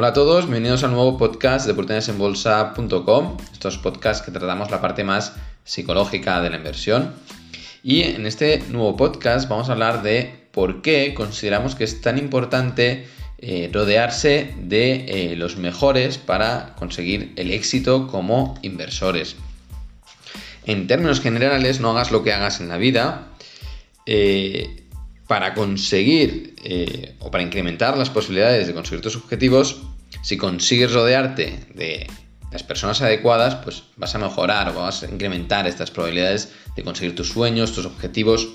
Hola a todos, bienvenidos al nuevo podcast de oportunidadesenbolsa.com. Estos podcasts que tratamos la parte más psicológica de la inversión. Y en este nuevo podcast vamos a hablar de por qué consideramos que es tan importante eh, rodearse de eh, los mejores para conseguir el éxito como inversores. En términos generales, no hagas lo que hagas en la vida. Eh, para conseguir o para incrementar las posibilidades de conseguir tus objetivos, si consigues rodearte de las personas adecuadas, pues vas a mejorar o vas a incrementar estas probabilidades de conseguir tus sueños, tus objetivos,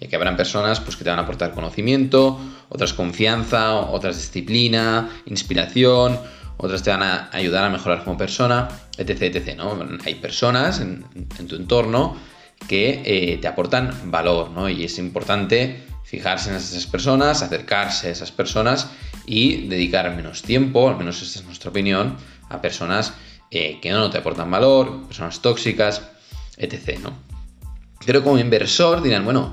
y que habrán personas pues, que te van a aportar conocimiento, otras confianza, otras disciplina, inspiración, otras te van a ayudar a mejorar como persona, etc. etc ¿no? Hay personas en, tu entorno que eh, te aportan valor, ¿no? Y es importante fijarse en esas personas, acercarse a esas personas y dedicar menos tiempo, al menos esta es nuestra opinión, a personas eh, que no te aportan valor, personas tóxicas, etc. ¿no? Pero como inversor dirán, bueno,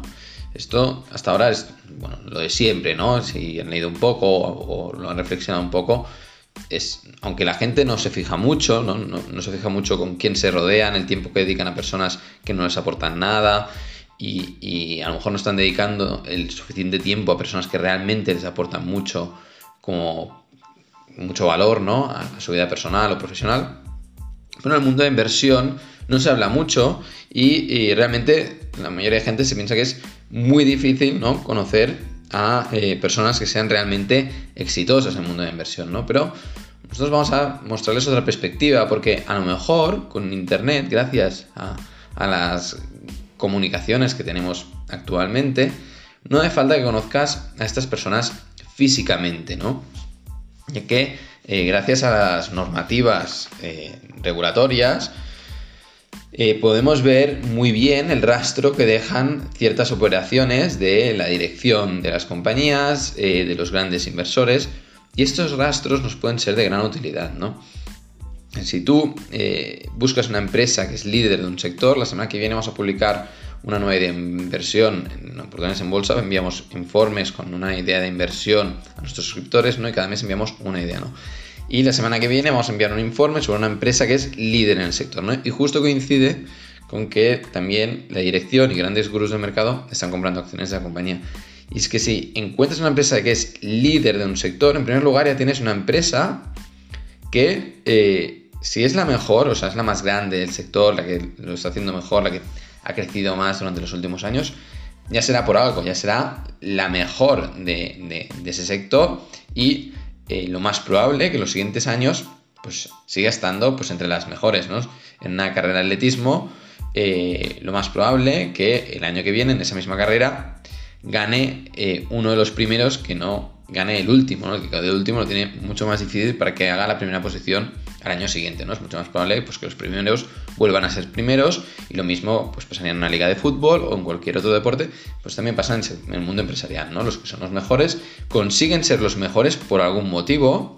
esto hasta ahora es bueno, lo de siempre, ¿no? Si han leído un poco o, lo han reflexionado un poco, es, aunque la gente no se fija mucho, ¿no? No, no se fija mucho con quién se rodean, el tiempo que dedican a personas que no les aportan nada, y, a lo mejor no están dedicando el suficiente tiempo a personas que realmente les aportan mucho como mucho valor ¿no? a su vida personal o profesional. Pero en el mundo de inversión no se habla mucho y, realmente la mayoría de gente se piensa que es muy difícil ¿no? conocer a eh, personas que sean realmente exitosas en el mundo de inversión, ¿no? Pero nosotros vamos a mostrarles otra perspectiva porque a lo mejor con Internet, gracias a, a las comunicaciones que tenemos actualmente, no hace falta que conozcas a estas personas físicamente, ¿no? Ya que eh, gracias a las normativas eh, regulatorias eh, podemos ver muy bien el rastro que dejan ciertas operaciones de la dirección de las compañías, de los grandes inversores, y estos rastros nos pueden ser de gran utilidad, ¿no? Si tú eh, buscas una empresa que es líder de un sector, la semana que viene vamos a publicar una nueva idea de inversión en oportunidades en bolsa, enviamos informes con una idea de inversión a nuestros suscriptores, ¿no? Y cada mes enviamos una idea, ¿no? Y la semana que viene vamos a enviar un informe sobre una empresa que es líder en el sector, ¿no? Y justo coincide con que también la dirección y grandes gurús del mercado están comprando acciones de la compañía. Y es que si encuentras una empresa que es líder de un sector, en primer lugar ya tienes una empresa que eh, si es la mejor, o sea, es la más grande del sector, la que lo está haciendo mejor, la que ha crecido más durante los últimos años, ya será por algo, ya será la mejor de, ese sector y eh, lo más probable que los siguientes años pues siga estando pues entre las mejores, ¿no? En una carrera de atletismo, eh, lo más probable que el año que viene en esa misma carrera gane eh, uno de los primeros que no gane el último, ¿no? Que el último lo tiene mucho más difícil para que haga la primera posición al año siguiente, ¿no? Es mucho más probable pues, que los primeros vuelvan a ser primeros y lo mismo pues pasaría en una liga de fútbol o en cualquier otro deporte, pues también pasa en el mundo empresarial, ¿no? Los que son los mejores consiguen ser los mejores por algún motivo,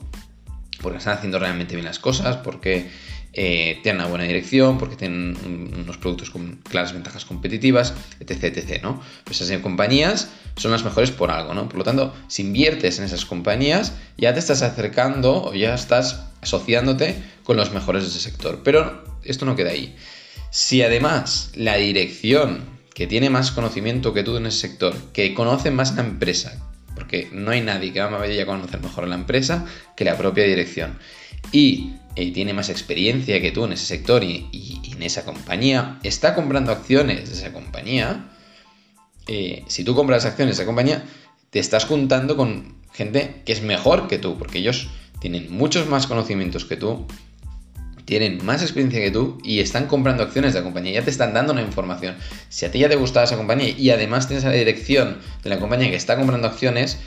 porque están haciendo realmente bien las cosas, porque eh, tienen una buena dirección, porque tienen unos productos con claras ventajas competitivas, etc, etc, ¿no? Pues esas compañías son las mejores por algo, ¿no? Por lo tanto, si inviertes en esas compañías, ya te estás acercando o ya estás asociándote con los mejores de ese sector. Pero esto no queda ahí. Si además la dirección que tiene más conocimiento que tú en ese sector, que conoce más la empresa, porque no hay nadie que va a conocer mejor la empresa que la propia dirección, y y tiene más experiencia que tú en ese sector y, en esa compañía, está comprando acciones de esa compañía, eh, si tú compras acciones de esa compañía, te estás juntando con gente que es mejor que tú, porque ellos tienen muchos más conocimientos que tú, tienen más experiencia que tú y están comprando acciones de la compañía, ya te están dando una información. Si a ti ya te gustaba esa compañía y además tienes la dirección de la compañía que está comprando acciones,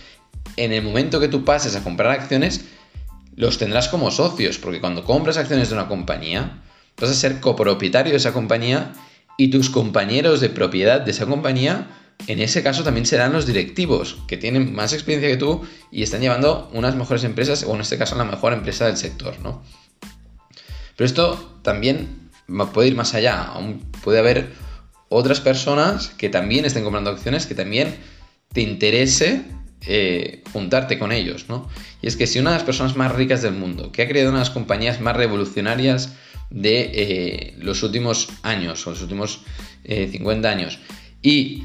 en el momento que tú pases a comprar acciones, los tendrás como socios, porque cuando compras acciones de una compañía, vas a ser copropietario de esa compañía y tus compañeros de propiedad de esa compañía, en ese caso también serán los directivos, que tienen más experiencia que tú y están llevando unas mejores empresas, o en este caso la mejor empresa del sector, ¿no? Pero esto también puede ir más allá, puede haber otras personas que también estén comprando acciones, que también te interese eh, juntarte con ellos, ¿no? Y es que si una de las personas más ricas del mundo, que ha creado una de las compañías más revolucionarias de eh, los últimos años, o los últimos 50 años, y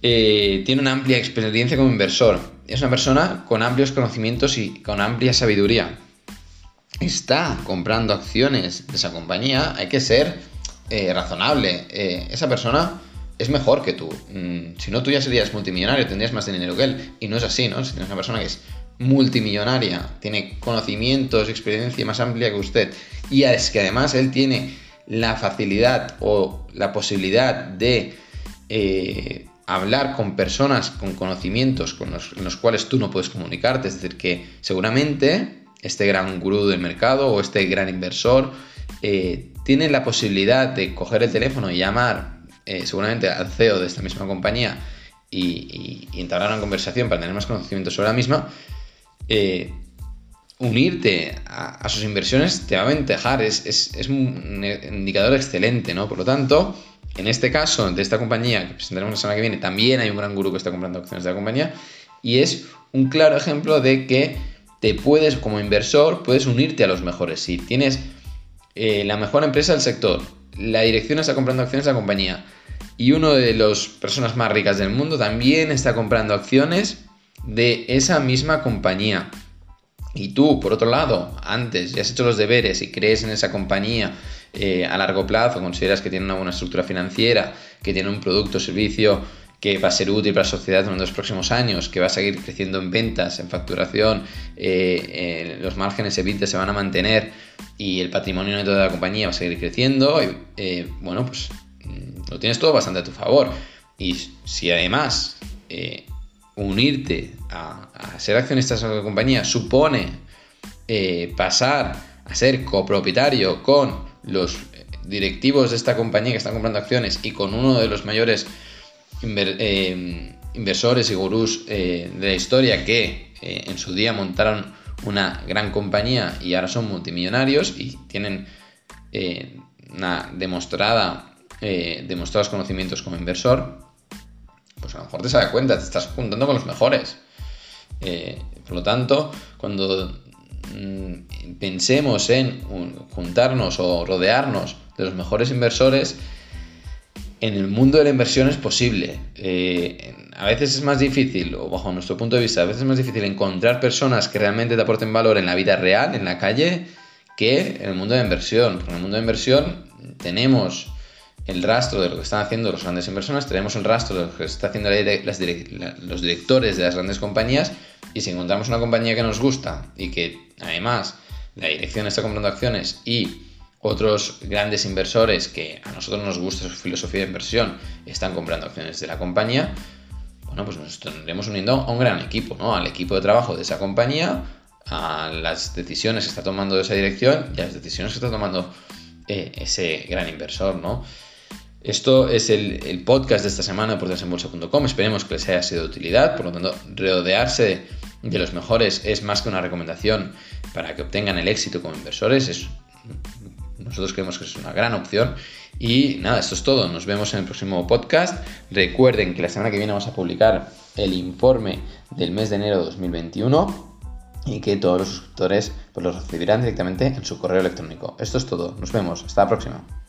tiene una amplia experiencia como inversor, es una persona con amplios conocimientos y con amplia sabiduría, está comprando acciones de esa compañía, hay que ser razonable. esa persona es mejor que tú. Mm, si no, tú ya serías multimillonario, tendrías más dinero que él. Y no es así, ¿no? Si tienes una persona que es multimillonaria, tiene conocimientos, experiencia más amplia que usted, y es que además él tiene la facilidad o la posibilidad de eh, hablar con personas con conocimientos con los, cuales tú no puedes comunicarte, es decir, que seguramente este gran gurú del mercado o este gran inversor eh, tiene la posibilidad de coger el teléfono y llamar eh, seguramente al CEO de esta misma compañía y, y, entablar una conversación para tener más conocimiento sobre la misma, eh, unirte a, sus inversiones te va a aventajar, es, es, un indicador excelente, ¿no? Por lo tanto, en este caso de esta compañía que presentaremos la semana que viene, también hay un gran gurú que está comprando acciones de la compañía y es un claro ejemplo de que te puedes, como inversor, puedes unirte a los mejores. Si tienes eh, la mejor empresa del sector, la dirección está comprando acciones de la compañía y uno de las personas más ricas del mundo también está comprando acciones de esa misma compañía. Y tú, por otro lado, antes ya has hecho los deberes y crees en esa compañía eh, a largo plazo, consideras que tiene una buena estructura financiera, que tiene un producto o servicio que va a ser útil para la sociedad en los próximos años, que va a seguir creciendo en ventas, en facturación, eh, los márgenes EBITDA se van a mantener y el patrimonio neto de la compañía va a seguir creciendo, eh, bueno, pues mm, lo tienes todo bastante a tu favor. Y si además eh, unirte a, ser accionista de la compañía supone pasar a ser copropietario con los directivos de esta compañía que están comprando acciones y con uno de los mayores inversores y gurús de la historia que en su día montaron una gran compañía y ahora son multimillonarios y tienen eh, una demostrada, eh, demostrados conocimientos como inversor, pues a lo mejor te das cuenta, te estás juntando con los mejores. Eh, por lo tanto, cuando mm, pensemos en juntarnos o rodearnos de los mejores inversores, en el mundo de la inversión es posible. Eh, a veces es más difícil, o bajo nuestro punto de vista, a veces es más difícil encontrar personas que realmente te aporten valor en la vida real, en la calle, que en el mundo de la inversión. Porque en el mundo de inversión tenemos el rastro de lo que están haciendo los grandes inversores, tenemos el rastro de lo que están haciendo los directores de las grandes compañías, y si encontramos una compañía que nos gusta y que además la dirección está comprando acciones y otros grandes inversores que a nosotros nos gusta su filosofía de inversión están comprando acciones de la compañía, bueno, pues nos tendremos uniendo a un gran equipo, ¿no? Al equipo de trabajo de esa compañía, a las decisiones que está tomando esa dirección y a las decisiones que está tomando eh, ese gran inversor, ¿no? Esto es el, podcast de esta semana de portasenbolsa.com. Esperemos que les haya sido de utilidad. Por lo tanto, rodearse de los mejores es más que una recomendación para que obtengan el éxito como inversores. Es nosotros creemos que es una gran opción. Y nada, esto es todo. Nos vemos en el próximo podcast. Recuerden que la semana que viene vamos a publicar el informe del mes de enero de 2021 y que todos los suscriptores pues, los recibirán directamente en su correo electrónico. Esto es todo. Nos vemos. Hasta la próxima.